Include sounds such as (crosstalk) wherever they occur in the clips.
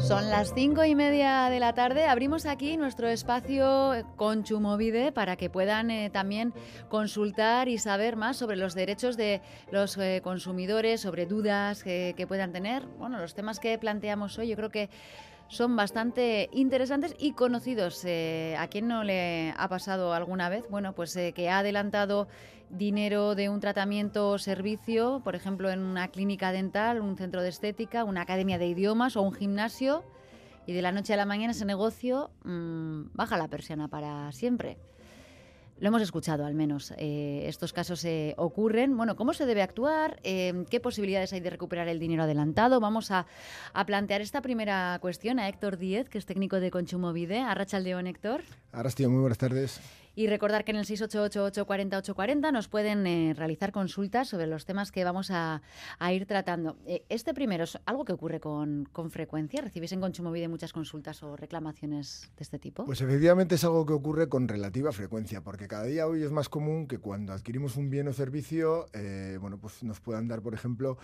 Son las cinco y media de la tarde. Abrimos aquí nuestro espacio con Chumovide para que puedan eh, también consultar y saber más sobre los derechos de los eh, consumidores, sobre dudas que puedan tener. Bueno, los temas que planteamos hoy, yo creo que son bastante interesantes y conocidos. Eh, ¿A quién no le ha pasado alguna vez? Bueno, pues eh, que ha adelantado dinero de un tratamiento o servicio, por ejemplo, en una clínica dental, un centro de estética, una academia de idiomas o un gimnasio, y de la noche a la mañana ese negocio mm, baja la persiana para siempre. Lo hemos escuchado al menos. Eh, estos casos eh, ocurren. Bueno, ¿cómo se debe actuar? Eh, ¿Qué posibilidades hay de recuperar el dinero adelantado? Vamos a, plantear esta primera cuestión a Héctor Díez, que es técnico de Consumo Vide. Arrachaldeón, Héctor. Arrastío, muy buenas tardes. Y recordar que en el 688-840-840 nos pueden eh, realizar consultas sobre los temas que vamos a, ir tratando. Eh, este primero es algo que ocurre con, frecuencia. ¿Recibís en Consumovide muchas consultas o reclamaciones de este tipo? Pues efectivamente es algo que ocurre con relativa frecuencia, porque cada día hoy es más común que cuando adquirimos un bien o servicio, eh, bueno, pues nos puedan dar, por ejemplo,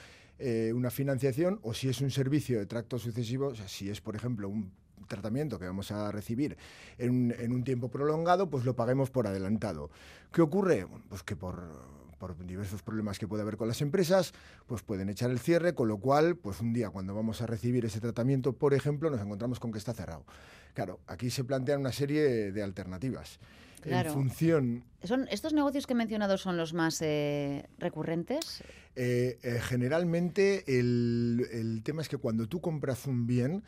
una financiación o si es un servicio de tracto sucesivo, o sea, si es, por ejemplo, un tratamiento que vamos a recibir en, un tiempo prolongado, pues lo paguemos por adelantado. ¿Qué ocurre? Pues que por por diversos problemas que puede haber con las empresas, pues pueden echar el cierre, con lo cual, pues un día cuando vamos a recibir ese tratamiento, por ejemplo, nos encontramos con que está cerrado. Claro, aquí se plantean una serie de alternativas. Claro. En función... ¿Son, ¿Estos negocios que he mencionado son los más eh, recurrentes? Eh, eh, generalmente el, el tema es que cuando tú compras un bien,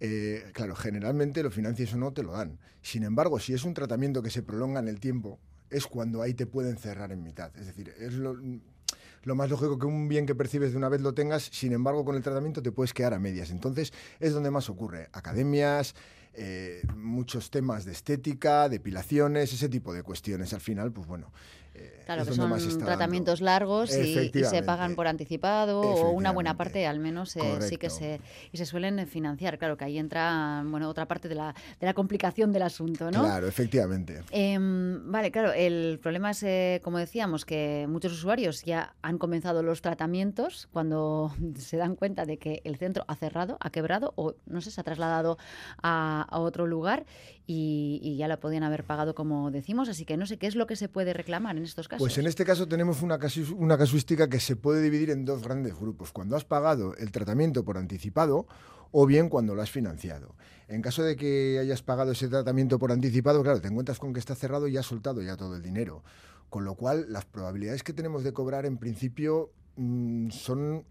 eh, claro, generalmente lo financias o no te lo dan. Sin embargo, si es un tratamiento que se prolonga en el tiempo, es cuando ahí te pueden cerrar en mitad. Es decir, es lo, más lógico que un bien que percibes de una vez lo tengas, sin embargo, con el tratamiento te puedes quedar a medias. Entonces, es donde más ocurre. Academias, eh, muchos temas de estética, depilaciones, ese tipo de cuestiones. Al final, pues bueno, Claro, que son tratamientos largos y, se pagan por anticipado o una buena parte al menos eh, sí que se y se suelen financiar. Claro que ahí entra bueno otra parte de la, de la complicación del asunto, ¿no? Claro, efectivamente. Em, vale, claro, el problema es, eh, como decíamos, que muchos usuarios ya han comenzado los tratamientos cuando (laughs) se dan cuenta de que el centro ha cerrado, ha quebrado o no sé, se ha trasladado a, a otro lugar y, y, ya lo podían haber pagado como decimos. Así que no sé qué es lo que se puede reclamar en estos casos. Pues en este caso tenemos una, una casuística que se puede dividir en dos grandes grupos. Cuando has pagado el tratamiento por anticipado o bien cuando lo has financiado. En caso de que hayas pagado ese tratamiento por anticipado, claro, te encuentras con que está cerrado y has soltado ya todo el dinero. Con lo cual, las probabilidades que tenemos de cobrar en principio mm, son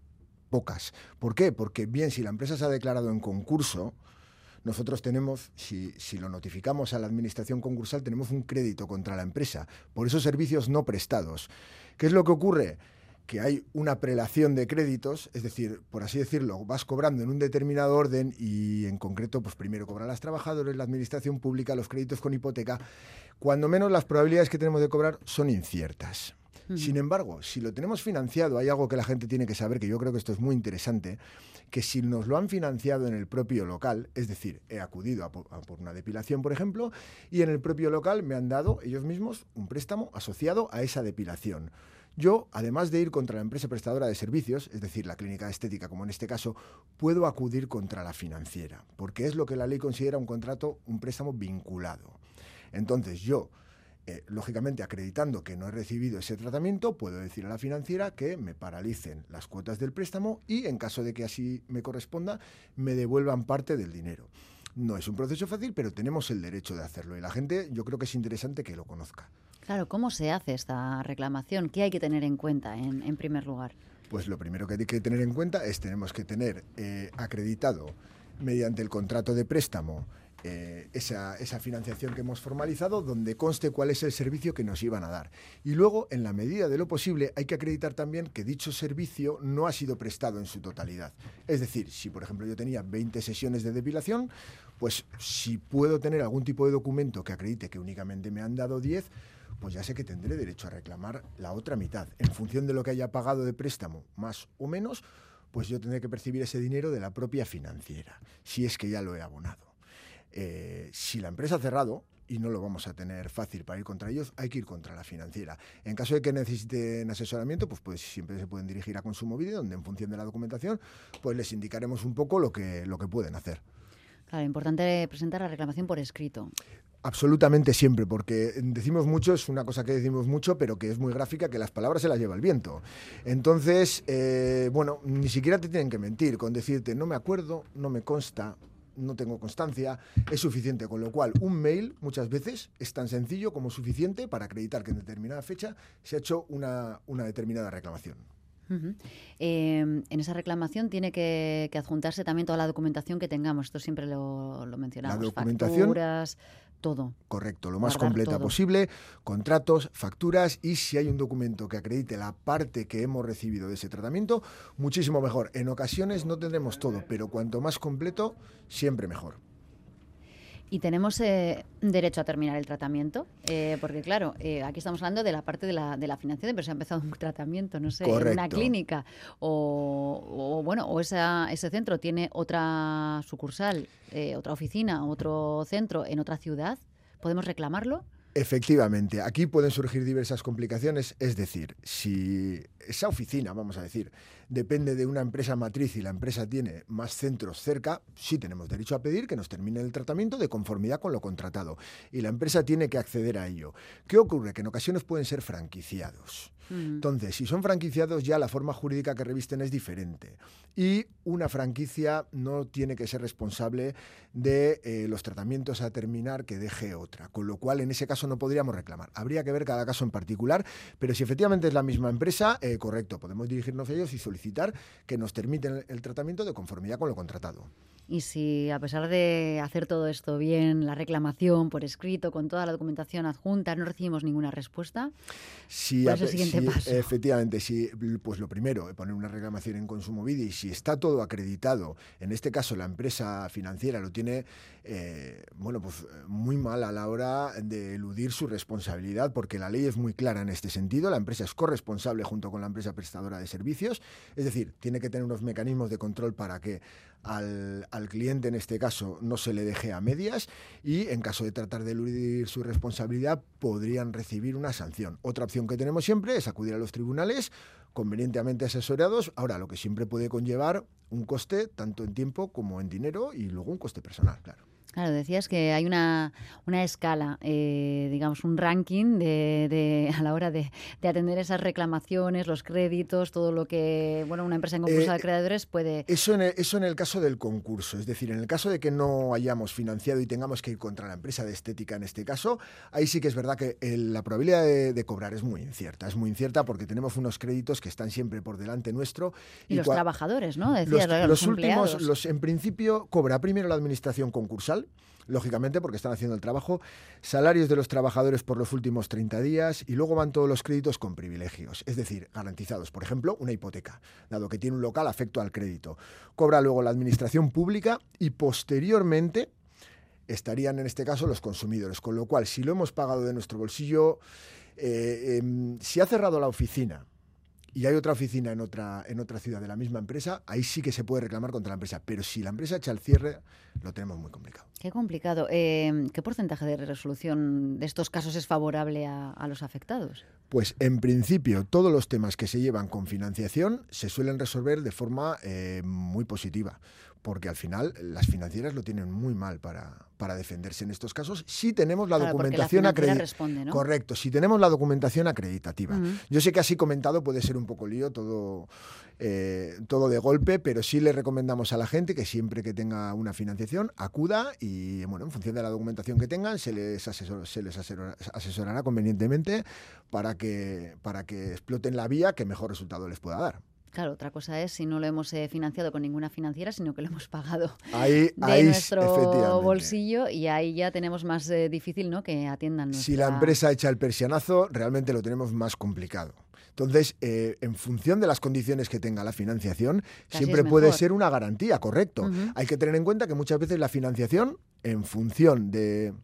pocas. ¿Por qué? Porque bien, si la empresa se ha declarado en concurso, nosotros tenemos, si, lo notificamos a la administración concursal, tenemos un crédito contra la empresa por esos servicios no prestados. ¿Qué es lo que ocurre? que hay una prelación de créditos, es decir, por así decirlo, vas cobrando en un determinado orden y en concreto, pues primero cobran las trabajadores, la administración pública, los créditos con hipoteca, cuando menos las probabilidades que tenemos de cobrar son inciertas. Sin embargo, si lo tenemos financiado, hay algo que la gente tiene que saber, que yo creo que esto es muy interesante, que si nos lo han financiado en el propio local, es decir, he acudido a por, una depilación, por ejemplo, y en el propio local me han dado ellos mismos un préstamo asociado a esa depilación. Yo, además de ir contra la empresa prestadora de servicios, es decir, la clínica estética como en este caso, puedo acudir contra la financiera, porque es lo que la ley considera un contrato, un préstamo vinculado. Entonces yo, eh, lógicamente acreditando que no he recibido ese tratamiento, puedo decir a la financiera que me paralicen las cuotas del préstamo y en caso de que así me corresponda, me devuelvan parte del dinero. No es un proceso fácil, pero tenemos el derecho de hacerlo y la gente yo creo que es interesante que lo conozca. Claro, ¿cómo se hace esta reclamación? ¿Qué hay que tener en cuenta en, primer lugar? Pues lo primero que hay que tener en cuenta es tenemos que tener eh, acreditado mediante el contrato de préstamo eh, esa, financiación que hemos formalizado, donde conste cuál es el servicio que nos iban a dar. Y luego, en la medida de lo posible, hay que acreditar también que dicho servicio no ha sido prestado en su totalidad. Es decir, si por ejemplo yo tenía 20 sesiones de depilación, pues si puedo tener algún tipo de documento que acredite que únicamente me han dado 10, pues ya sé que tendré derecho a reclamar la otra mitad. En función de lo que haya pagado de préstamo, más o menos, pues yo tendré que percibir ese dinero de la propia financiera, si es que ya lo he abonado. Eh, si la empresa ha cerrado, y no lo vamos a tener fácil para ir contra ellos, hay que ir contra la financiera. En caso de que necesiten asesoramiento, pues, pues siempre se pueden dirigir a Consumo Video, donde en función de la documentación, pues les indicaremos un poco lo que, lo que pueden hacer. Claro, importante presentar la reclamación por escrito. Absolutamente siempre, porque decimos mucho, es una cosa que decimos mucho, pero que es muy gráfica, que las palabras se las lleva el viento. Entonces, eh, bueno, ni siquiera te tienen que mentir con decirte, no me acuerdo, no me consta, no tengo constancia, es suficiente. Con lo cual, un mail muchas veces es tan sencillo como suficiente para acreditar que en determinada fecha se ha hecho una, una determinada reclamación. Eh, en esa reclamación tiene que, adjuntarse también toda la documentación que tengamos. Esto siempre lo, mencionamos. La documentación. Facturas, todo. Correcto, lo más completa posible. Contratos, facturas y si hay un documento que acredite la parte que hemos recibido de ese tratamiento, muchísimo mejor. En ocasiones no tendremos todo, pero cuanto más completo, siempre mejor. Y tenemos eh, derecho a terminar el tratamiento, eh, porque claro, eh, aquí estamos hablando de la parte de la, de la financiación, pero se ha empezado un (laughs) tratamiento, no sé, en una clínica, o, bueno, o esa, ese centro tiene otra sucursal, otra oficina, otro centro en otra ciudad, ¿podemos reclamarlo? Efectivamente, aquí pueden surgir diversas complicaciones, es decir, si esa oficina, vamos a decir, depende de una empresa matriz y la empresa tiene más centros cerca, sí tenemos derecho a pedir que nos termine el tratamiento de conformidad con lo contratado y la empresa tiene que acceder a ello. ¿Qué ocurre? Que en ocasiones pueden ser franquiciados. Entonces, si son franquiciados, ya la forma jurídica que revisten es diferente. Y una franquicia no tiene que ser responsable de eh, los tratamientos a terminar que deje otra. Con lo cual, en ese caso no podríamos reclamar. Habría que ver cada caso en particular, pero si efectivamente es la misma empresa, eh, correcto, podemos dirigirnos a ellos y solicitar que nos termiten el tratamiento de conformidad con lo contratado. Y si a pesar de hacer todo esto bien, la reclamación por escrito, con toda la documentación adjunta, no recibimos ninguna respuesta, si, ¿cuál es el siguiente paso? Efectivamente, si, pues lo primero, poner una reclamación en Consumo Vida y si está todo acreditado, en este caso la empresa financiera lo tiene, eh, bueno, pues muy mal a la hora de eludir su responsabilidad, porque la ley es muy clara en este sentido, la empresa es corresponsable junto con la empresa prestadora de servicios, es decir, tiene que tener unos mecanismos de control para que al, al, cliente, en este caso, no se le deje a medias y en caso de tratar de eludir su responsabilidad podrían recibir una sanción. Otra opción que tenemos siempre es acudir a los tribunales convenientemente asesorados. Ahora, lo que siempre puede conllevar un coste tanto en tiempo como en dinero y luego un coste personal, claro. Claro, decías que hay una, una escala, eh, digamos, un ranking de, (laughs) a la hora de, atender esas reclamaciones, los créditos, todo lo que bueno una empresa en concurso de eh, acreedores puede... Eso en, el, eso en el caso del concurso, es decir, en el caso de que no hayamos financiado y tengamos que ir contra la empresa de estética en este caso, ahí sí que es verdad que la probabilidad de, cobrar es muy incierta, es muy incierta porque tenemos unos créditos que están siempre por delante nuestro. Y, los trabajadores, ¿no? Decías, los, los últimos, los, en principio, cobra primero la administración concursal, lógicamente porque están haciendo el trabajo, salarios de los trabajadores por los últimos 30 días y luego van todos los créditos con privilegios, es decir, garantizados. Por ejemplo, una hipoteca, dado que tiene un local afecto al crédito. Cobra luego la administración pública y posteriormente estarían en este caso los consumidores, con lo cual si lo hemos pagado de nuestro bolsillo, eh, em, si ha cerrado la oficina, y hay otra oficina en otra, en otra ciudad de la misma empresa, ahí sí que se puede reclamar contra la empresa. Pero si la empresa echa el cierre, lo tenemos muy complicado. Qué complicado. Eh, ¿Qué porcentaje de resolución de estos casos es favorable a, los afectados? Pues en principio todos los temas que se llevan con financiación se suelen resolver de forma eh, muy positiva porque al final las financieras lo tienen muy mal para, para defenderse en estos casos si tenemos la documentación acreditativa. Correcto, si tenemos la documentación acreditativa. Yo sé que así comentado puede ser un poco lío todo, eh, todo de golpe, pero sí le recomendamos a la gente que siempre que tenga una financiación acuda y bueno, en función de la documentación que tengan se les, se les asesorará convenientemente para que, para que exploten la vía que mejor resultado les pueda dar. Claro, otra cosa es si no lo hemos eh, financiado con ninguna financiera, sino que lo hemos pagado ahí, de nuestro bolsillo y ahí ya tenemos más eh, difícil ¿no? que atiendan. Si la empresa echa el persianazo, realmente lo tenemos más complicado. Entonces, eh, en función de las condiciones que tenga la financiación, siempre puede ser una garantía, correcto. Hay que tener en cuenta que muchas veces la financiación, en función de,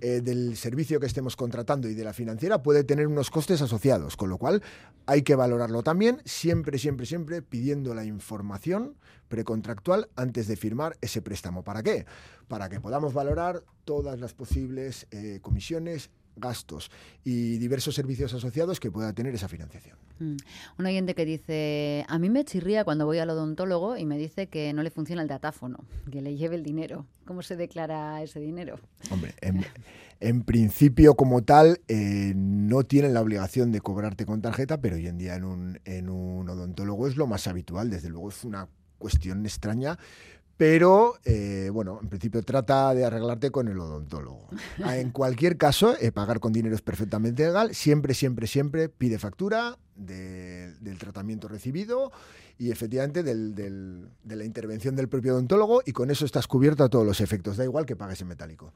eh, del servicio que estemos contratando y de la financiera puede tener unos costes asociados, con lo cual hay que valorarlo también, siempre, siempre, siempre pidiendo la información precontractual antes de firmar ese préstamo. ¿Para qué? Para que podamos valorar todas las posibles eh, comisiones, gastos y diversos servicios asociados que pueda tener esa financiación. Mm. Un oyente que dice, a mí me chirría cuando voy al odontólogo y me dice que no le funciona el datáfono, que le lleve el dinero. ¿Cómo se declara ese dinero? Hombre, en, principio como tal eh, no tienen la obligación de cobrarte con tarjeta, pero hoy en día en un, en un odontólogo es lo más habitual, desde luego es una cuestión extraña, pero eh, bueno, en principio trata de arreglarte con el odontólogo. (laughs) En cualquier caso, eh, pagar con dinero es perfectamente legal. Siempre, siempre, siempre pide factura del tratamiento recibido y efectivamente de la intervención del propio odontólogo y con eso estás cubierto a todos los efectos, da igual que pagues en metálico.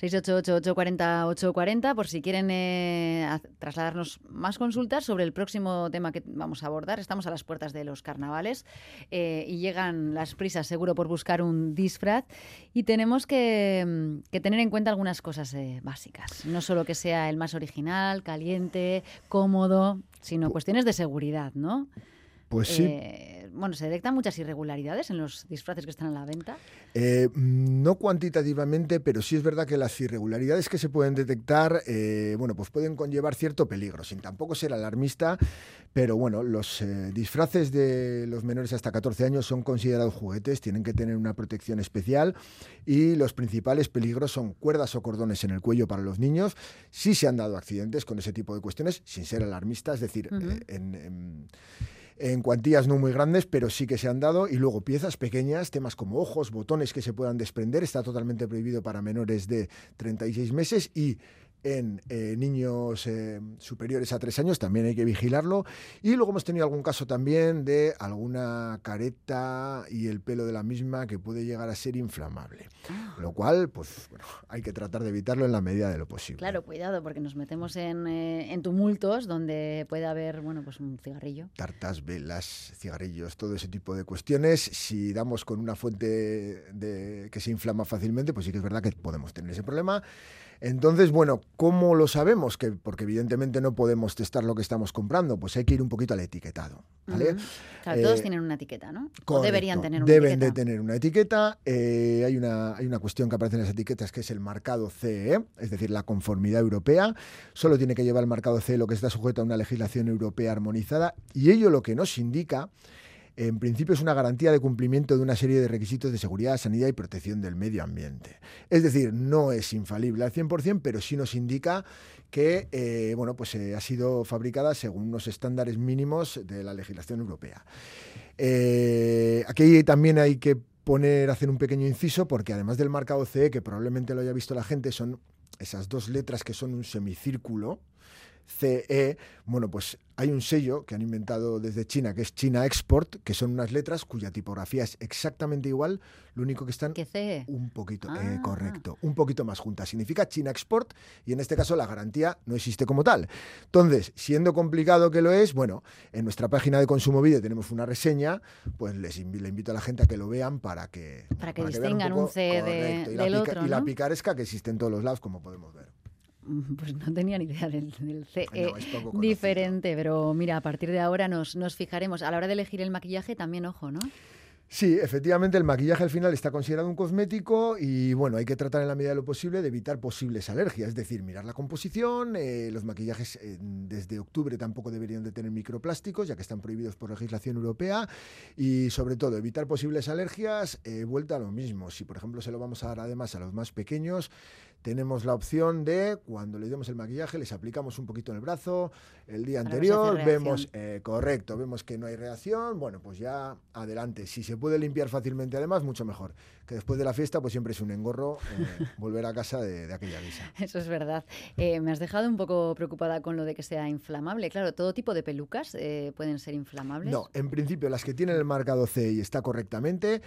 688-840-840 por si quieren eh, trasladarnos más consultas sobre el próximo tema que vamos a abordar. Estamos a las puertas de los carnavales eh, y llegan las prisas seguro por buscar un disfraz y tenemos que, mm, tener en cuenta algunas cosas eh, básicas, no solo que sea el más original, caliente, cómodo, sino cuestiones de seguridad, ¿no? Pues sí. Eh, bueno, ¿se detectan muchas irregularidades en los disfraces que están a la venta? Eh, no cuantitativamente, pero sí es verdad que las irregularidades que se pueden detectar, eh, bueno, pues pueden conllevar cierto peligro, sin tampoco ser alarmista, pero bueno, los disfraces de los menores hasta 14 años son considerados juguetes, tienen que tener una protección especial y los principales peligros son cuerdas o cordones en el cuello para los niños. Sí se han dado accidentes con ese tipo de cuestiones, sin ser alarmista, es decir, en en cuantías no muy grandes, pero sí que se han dado. Y luego piezas pequeñas, temas como ojos, botones que se puedan desprender, está totalmente prohibido para menores de 36 meses y en eh, niños eh, superiores a tres años, también hay que vigilarlo. Y luego hemos tenido algún caso también de alguna careta y el pelo de la misma que puede llegar a ser inflamable. Ah. Lo cual, pues bueno, hay que tratar de evitarlo en la medida de lo posible. Claro, cuidado, porque nos metemos en, eh, en tumultos donde puede haber, bueno, pues un cigarrillo. Tartas, velas, cigarrillos, todo ese tipo de cuestiones. Si damos con una fuente de, que se inflama fácilmente, pues sí que es verdad que podemos tener ese problema. Entonces, bueno, ¿cómo lo sabemos? Que, porque evidentemente no podemos testar lo que estamos comprando, pues hay que ir un poquito al etiquetado. ¿vale? Claro, todos eh, tienen una etiqueta, ¿no? o deberían tener una deben etiqueta. de tener una etiqueta. Eh, hay, una, hay una cuestión que aparece en las etiquetas que es el marcado CE, es decir, la conformidad europea. Solo tiene que llevar el marcado CE lo que está sujeto a una legislación europea armonizada y ello lo que nos indica en principio es una garantía de cumplimiento de una serie de requisitos de seguridad, sanidad y protección del medio ambiente. Es decir, no es infalible al 100%, pero sí nos indica que eh, bueno, pues, eh, ha sido fabricada según unos estándares mínimos de la legislación europea. Eh, aquí también hay que poner, hacer un pequeño inciso, porque además del marcado CE, que probablemente lo haya visto la gente, son esas dos letras que son un semicírculo, CE, bueno, pues hay un sello que han inventado desde China, que es China Export, que son unas letras cuya tipografía es exactamente igual, lo único que están CE? un poquito, eh, ah. correcto, un poquito más juntas. Significa China Export y en este caso la garantía no existe como tal. Entonces, siendo complicado que lo es, bueno, en nuestra página de Consumo Video tenemos una reseña, pues les le invito a la gente a que lo vean para que... Para que distingan un, CE del otro, Y la picaresca que existe en todos los lados, como podemos ver. (laughs) Pues no tenía ni idea del, CE diferente, pero mira, a partir de ahora nos, nos fijaremos. A la hora de elegir el maquillaje también, ojo, ¿no? Sí, efectivamente el maquillaje al final está considerado un cosmético y bueno, hay que tratar en la medida de lo posible de evitar posibles alergias, es decir, mirar la composición, eh, los maquillajes eh, desde octubre tampoco deberían de tener microplásticos ya que están prohibidos por legislación europea y sobre todo evitar posibles alergias, eh, vuelta a lo mismo, si por ejemplo se lo vamos a dar además a los más pequeños, tenemos la opción de, cuando le demos el maquillaje, les aplicamos un poquito en el brazo, el día anterior, vemos, eh, correcto, vemos que no hay reacción, bueno, pues ya adelante. Si se puede limpiar fácilmente además, mucho mejor. Que después de la fiesta, pues siempre es un engorro eh, (laughs) volver a casa de, aquella guisa. Eso es verdad. Eh, me has dejado un poco preocupada con lo de que sea inflamable. Claro, todo tipo de pelucas pueden ser inflamables. No, en principio las que tienen el marcado C y está correctamente,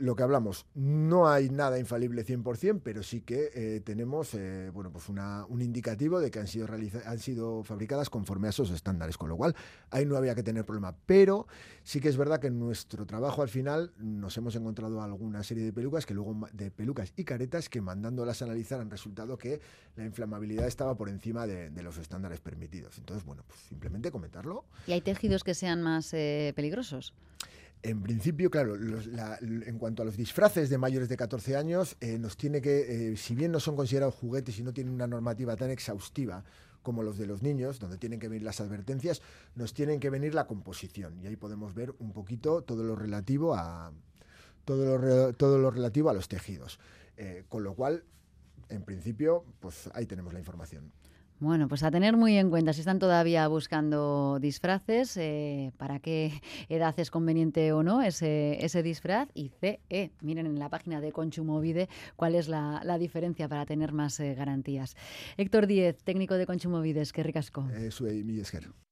lo que hablamos, no hay nada infalible 100%, pero sí que tenemos bueno, pues un indicativo de que han sido, han sido fabricadas conforme a esos estándares, con lo cual ahí no había que tener problema. Pero sí que es verdad que en nuestro trabajo al final nos hemos encontrado alguna serie de pelucas que luego de pelucas y caretas que mandándolas a analizar han resultado que la inflamabilidad estaba por encima de, los estándares permitidos. Entonces, bueno, pues simplemente comentarlo. ¿Y hay tejidos que sean más eh, peligrosos? En principio, claro, en cuanto a los disfraces de mayores de 14 años, eh, nos tiene que, eh, si bien no son considerados juguetes y no tienen una normativa tan exhaustiva como los de los niños, donde tienen que venir las advertencias, nos tienen que venir la composición. Y ahí podemos ver un poquito todo lo relativo a todo lo, todo lo relativo a los tejidos. Eh, con lo cual, en principio, pues ahí tenemos la información. Bueno, pues a tener muy en cuenta si están todavía buscando disfraces, eh, para qué (laughs) edad es conveniente o no ese, ese disfraz. Y CE, miren en la página de Conchumovide cuál es la, diferencia para tener más eh, garantías. Héctor Díez, técnico de Conchumovide, es que ricasco. Eh, mi